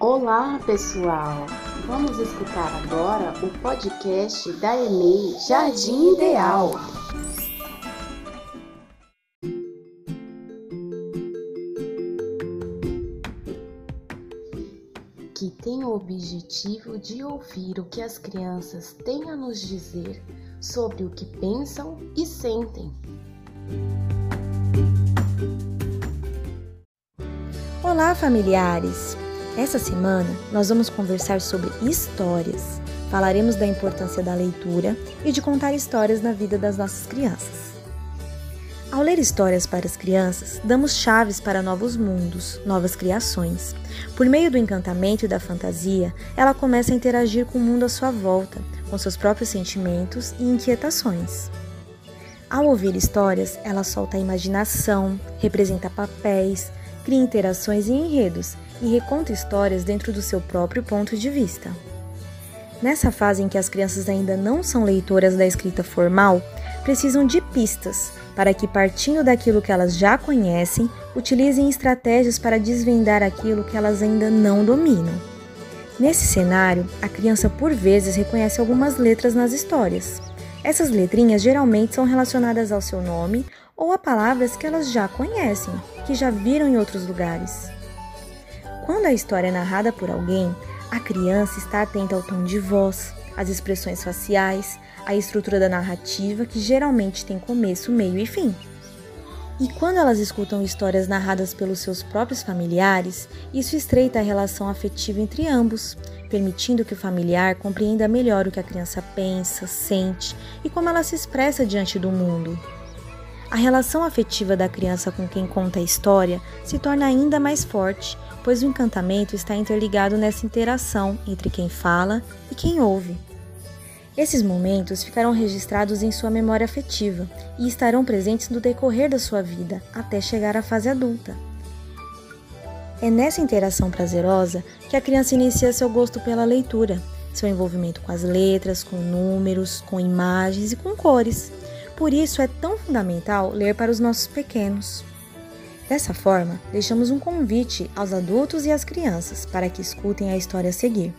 Olá, pessoal! Vamos escutar agora o podcast da EMEI Jardim Ideal. Que tem o objetivo de ouvir o que as crianças têm a nos dizer sobre o que pensam e sentem. Olá, familiares! Essa semana nós vamos conversar sobre histórias. Falaremos da importância da leitura e de contar histórias na vida das nossas crianças. Ao ler histórias para as crianças, damos chaves para novos mundos, novas criações. Por meio do encantamento e da fantasia, ela começa a interagir com o mundo à sua volta, com seus próprios sentimentos e inquietações. Ao ouvir histórias, ela solta a imaginação, representa papéis, cria interações e enredos e reconta histórias dentro do seu próprio ponto de vista. Nessa fase em que as crianças ainda não são leitoras da escrita formal, precisam de pistas para que, partindo daquilo que elas já conhecem, utilizem estratégias para desvendar aquilo que elas ainda não dominam. Nesse cenário, a criança por vezes reconhece algumas letras nas histórias. Essas letrinhas geralmente são relacionadas ao seu nome ou a palavras que elas já conhecem, que já viram em outros lugares. Quando a história é narrada por alguém, a criança está atenta ao tom de voz, às expressões faciais, à estrutura da narrativa, que geralmente tem começo, meio e fim. E quando elas escutam histórias narradas pelos seus próprios familiares, isso estreita a relação afetiva entre ambos, permitindo que o familiar compreenda melhor o que a criança pensa, sente e como ela se expressa diante do mundo. A relação afetiva da criança com quem conta a história se torna ainda mais forte, pois o encantamento está interligado nessa interação entre quem fala e quem ouve. Esses momentos ficarão registrados em sua memória afetiva e estarão presentes no decorrer da sua vida, até chegar à fase adulta. É nessa interação prazerosa que a criança inicia seu gosto pela leitura, seu envolvimento com as letras, com números, com imagens e com cores. Por isso é tão fundamental ler para os nossos pequenos. Dessa forma, deixamos um convite aos adultos e às crianças para que escutem a história a seguir.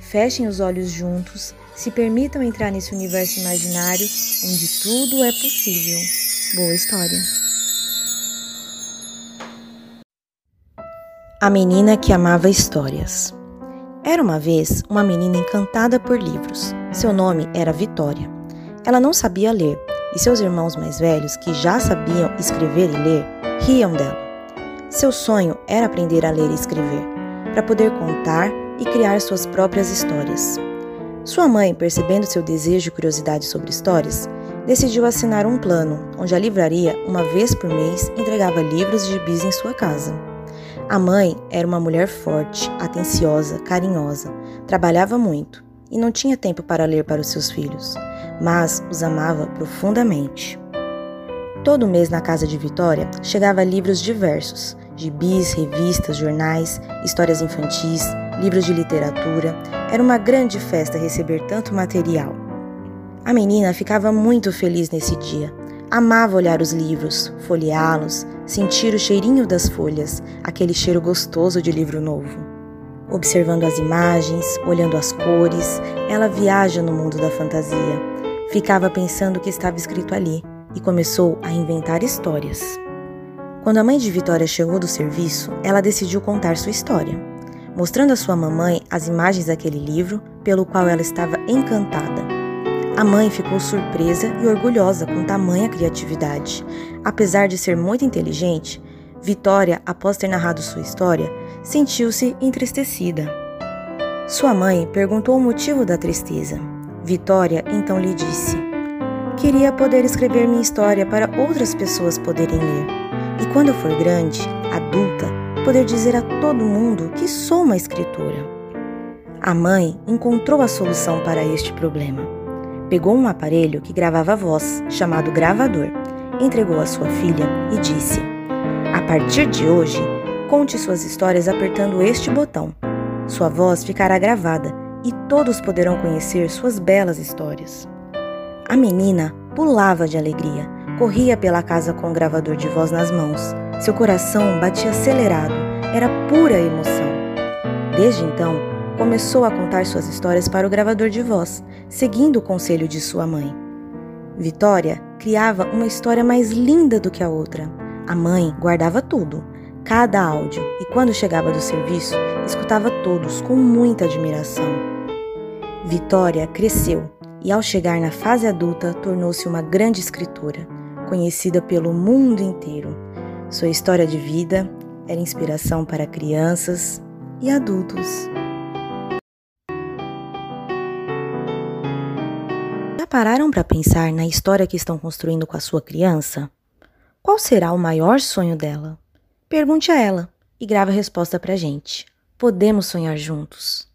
Fechem os olhos juntos, se permitam entrar nesse universo imaginário onde tudo é possível. Boa história! A menina que amava histórias. Era uma vez uma menina encantada por livros. Seu nome era Vitória. Ela não sabia ler e seus irmãos mais velhos, que já sabiam escrever e ler, riam dela. Seu sonho era aprender a ler e escrever, para poder contar e criar suas próprias histórias. Sua mãe, percebendo seu desejo e curiosidade sobre histórias, decidiu assinar um plano onde a livraria, uma vez por mês, entregava livros e gibis em sua casa. A mãe era uma mulher forte, atenciosa, carinhosa, trabalhava muito e não tinha tempo para ler para os seus filhos mas os amava profundamente. Todo mês na casa de Vitória chegava livros diversos, gibis, revistas, jornais, histórias infantis, livros de literatura. Era uma grande festa receber tanto material. A menina ficava muito feliz nesse dia. Amava olhar os livros, folheá-los, sentir o cheirinho das folhas, aquele cheiro gostoso de livro novo. Observando as imagens, olhando as cores, ela viaja no mundo da fantasia Ficava pensando o que estava escrito ali e começou a inventar histórias. Quando a mãe de Vitória chegou do serviço, ela decidiu contar sua história, mostrando à sua mamãe as imagens daquele livro pelo qual ela estava encantada. A mãe ficou surpresa e orgulhosa com tamanha criatividade. Apesar de ser muito inteligente, Vitória, após ter narrado sua história, sentiu-se entristecida. Sua mãe perguntou o motivo da tristeza Vitória então lhe disse: Queria poder escrever minha história para outras pessoas poderem ler. E quando eu for grande, adulta, poder dizer a todo mundo que sou uma escritora. A mãe encontrou a solução para este problema. Pegou um aparelho que gravava a voz, chamado gravador, entregou à sua filha e disse: A partir de hoje, conte suas histórias apertando este botão. Sua voz ficará gravada e todos poderão conhecer suas belas histórias. A menina pulava de alegria, corria pela casa com o gravador de voz nas mãos. Seu coração batia acelerado, era pura emoção. Desde então, começou a contar suas histórias para o gravador de voz, seguindo o conselho de sua mãe. Vitória criava uma história mais linda do que a outra. A mãe guardava tudo, cada áudio, e quando chegava do serviço, escutava todos com muita admiração. Vitória cresceu e, ao chegar na fase adulta, tornou-se uma grande escritora, conhecida pelo mundo inteiro. Sua história de vida era inspiração para crianças e adultos. Já pararam para pensar na história que estão construindo com a sua criança? Qual será o maior sonho dela? Pergunte a ela e grave a resposta para a gente. Podemos sonhar juntos.